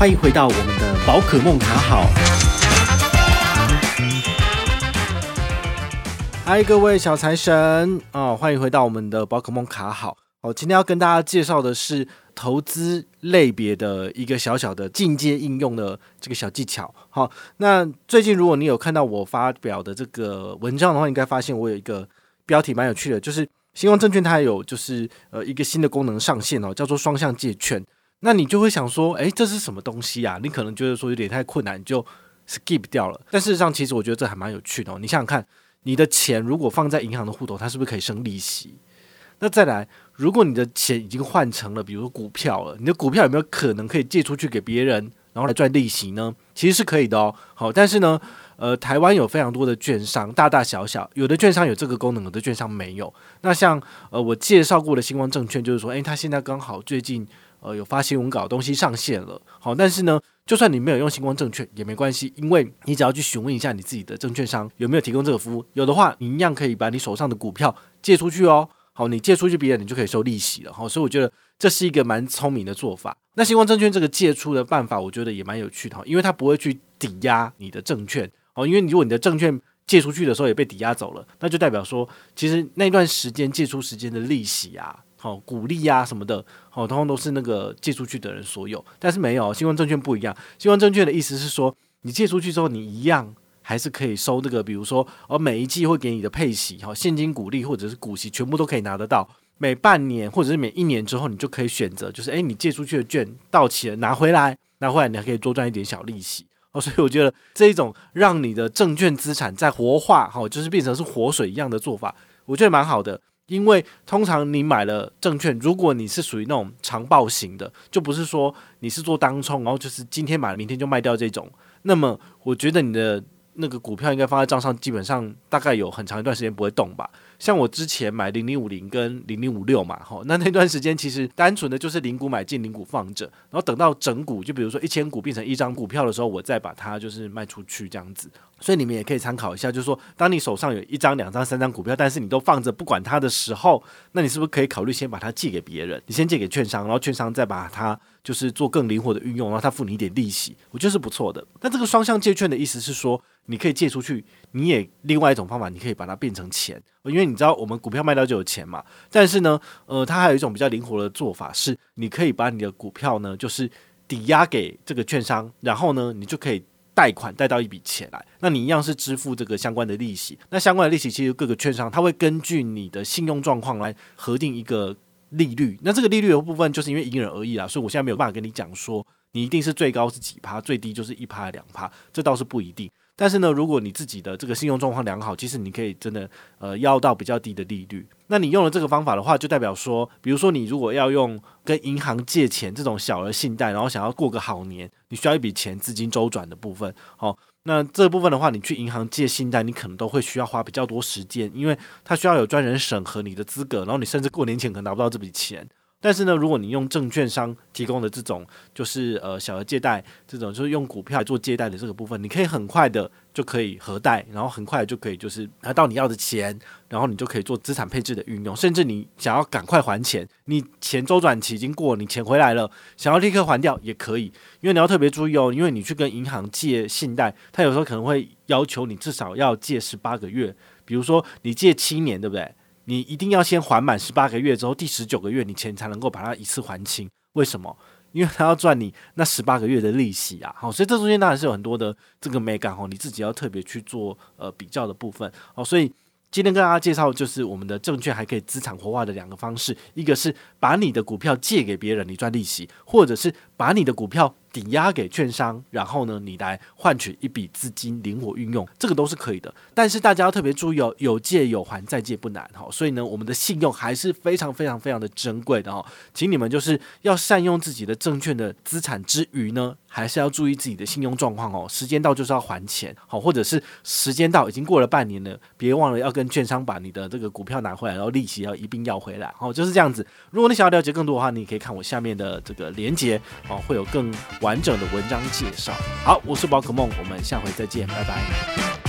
欢迎回到我们的宝可梦卡好。嗨，各位小财神啊，欢迎回到我们的宝可梦卡好。哦，今天要跟大家介绍的是投资类别的一个小小的进阶应用的这个小技巧。好，那最近如果你有看到我发表的这个文章的话，应该发现我有一个标题蛮有趣的，就是新光证券它有就是呃一个新的功能上线哦，叫做双向借券。那你就会想说，诶，这是什么东西啊？你可能觉得说有点太困难，就 skip 掉了。但事实上，其实我觉得这还蛮有趣的哦。你想想看。你的钱如果放在银行的户头，它是不是可以生利息？那再来，如果你的钱已经换成了，比如说股票了，你的股票有没有可能可以借出去给别人，然后来赚利息呢？其实是可以的哦。好，但是呢，呃，台湾有非常多的券商，大大小小，有的券商有这个功能，有的券商没有。那像呃，我介绍过的新光证券，就是说，诶，它现在刚好最近呃有发新闻稿东西上线了。好，但是呢。就算你没有用新光证券也没关系，因为你只要去询问一下你自己的证券商有没有提供这个服务，有的话，你一样可以把你手上的股票借出去哦。好，你借出去别人，你就可以收利息了。好，所以我觉得这是一个蛮聪明的做法。那新光证券这个借出的办法，我觉得也蛮有趣的，因为它不会去抵押你的证券。哦，因为如果你的证券借出去的时候也被抵押走了，那就代表说，其实那段时间借出时间的利息啊。好，股利呀什么的，好，通通都是那个借出去的人所有。但是没有，新光证券不一样。新光证券的意思是说，你借出去之后，你一样还是可以收这个，比如说，哦，每一季会给你的配息，好，现金股利或者是股息，全部都可以拿得到。每半年或者是每一年之后，你就可以选择，就是诶，你借出去的券到期了，拿回来，拿回来你还可以多赚一点小利息。哦，所以我觉得这一种让你的证券资产在活化，好，就是变成是活水一样的做法，我觉得蛮好的。因为通常你买了证券，如果你是属于那种长报型的，就不是说你是做当冲，然后就是今天买了明天就卖掉这种，那么我觉得你的那个股票应该放在账上，基本上大概有很长一段时间不会动吧。像我之前买零零五零跟零零五六嘛，吼，那那段时间其实单纯的就是零股买进，零股放着，然后等到整股，就比如说一千股变成一张股票的时候，我再把它就是卖出去这样子。所以你们也可以参考一下，就是说，当你手上有一张、两张、三张股票，但是你都放着不管它的时候，那你是不是可以考虑先把它借给别人？你先借给券商，然后券商再把它就是做更灵活的运用，然后他付你一点利息，我觉得是不错的。那这个双向借券的意思是说，你可以借出去，你也另外一种方法，你可以把它变成钱，因为你知道我们股票卖掉就有钱嘛。但是呢，呃，它还有一种比较灵活的做法，是你可以把你的股票呢，就是抵押给这个券商，然后呢，你就可以。贷款贷到一笔钱来，那你一样是支付这个相关的利息。那相关的利息其实各个券商它会根据你的信用状况来核定一个利率。那这个利率的部分就是因为因人而异啦，所以我现在没有办法跟你讲说你一定是最高是几趴，最低就是一趴两趴，这倒是不一定。但是呢，如果你自己的这个信用状况良好，其实你可以真的呃要到比较低的利率。那你用了这个方法的话，就代表说，比如说你如果要用跟银行借钱这种小额信贷，然后想要过个好年，你需要一笔钱资金周转的部分。好，那这部分的话，你去银行借信贷，你可能都会需要花比较多时间，因为它需要有专人审核你的资格，然后你甚至过年前可能拿不到这笔钱。但是呢，如果你用证券商提供的这种，就是呃小额借贷这种，就是用股票来做借贷的这个部分，你可以很快的就可以核贷，然后很快就可以就是拿到你要的钱，然后你就可以做资产配置的运用，甚至你想要赶快还钱，你钱周转期已经过，你钱回来了，想要立刻还掉也可以，因为你要特别注意哦，因为你去跟银行借信贷，他有时候可能会要求你至少要借十八个月，比如说你借七年，对不对？你一定要先还满十八个月之后，第十九个月你钱才能够把它一次还清。为什么？因为他要赚你那十八个月的利息啊。好，所以这中间当然是有很多的这个美感哦，你自己要特别去做呃比较的部分。好，所以今天跟大家介绍就是我们的证券还可以资产活化的两个方式，一个是把你的股票借给别人，你赚利息，或者是把你的股票。抵押给券商，然后呢，你来换取一笔资金，灵活运用，这个都是可以的。但是大家要特别注意哦，有借有还，再借不难哈。所以呢，我们的信用还是非常非常非常的珍贵的哈。请你们就是要善用自己的证券的资产之余呢，还是要注意自己的信用状况哦。时间到就是要还钱，好，或者是时间到已经过了半年了，别忘了要跟券商把你的这个股票拿回来，然后利息要一并要回来，好，就是这样子。如果你想要了解更多的话，你可以看我下面的这个连接哦，会有更。完整的文章介绍。好，我是宝可梦，我们下回再见，拜拜。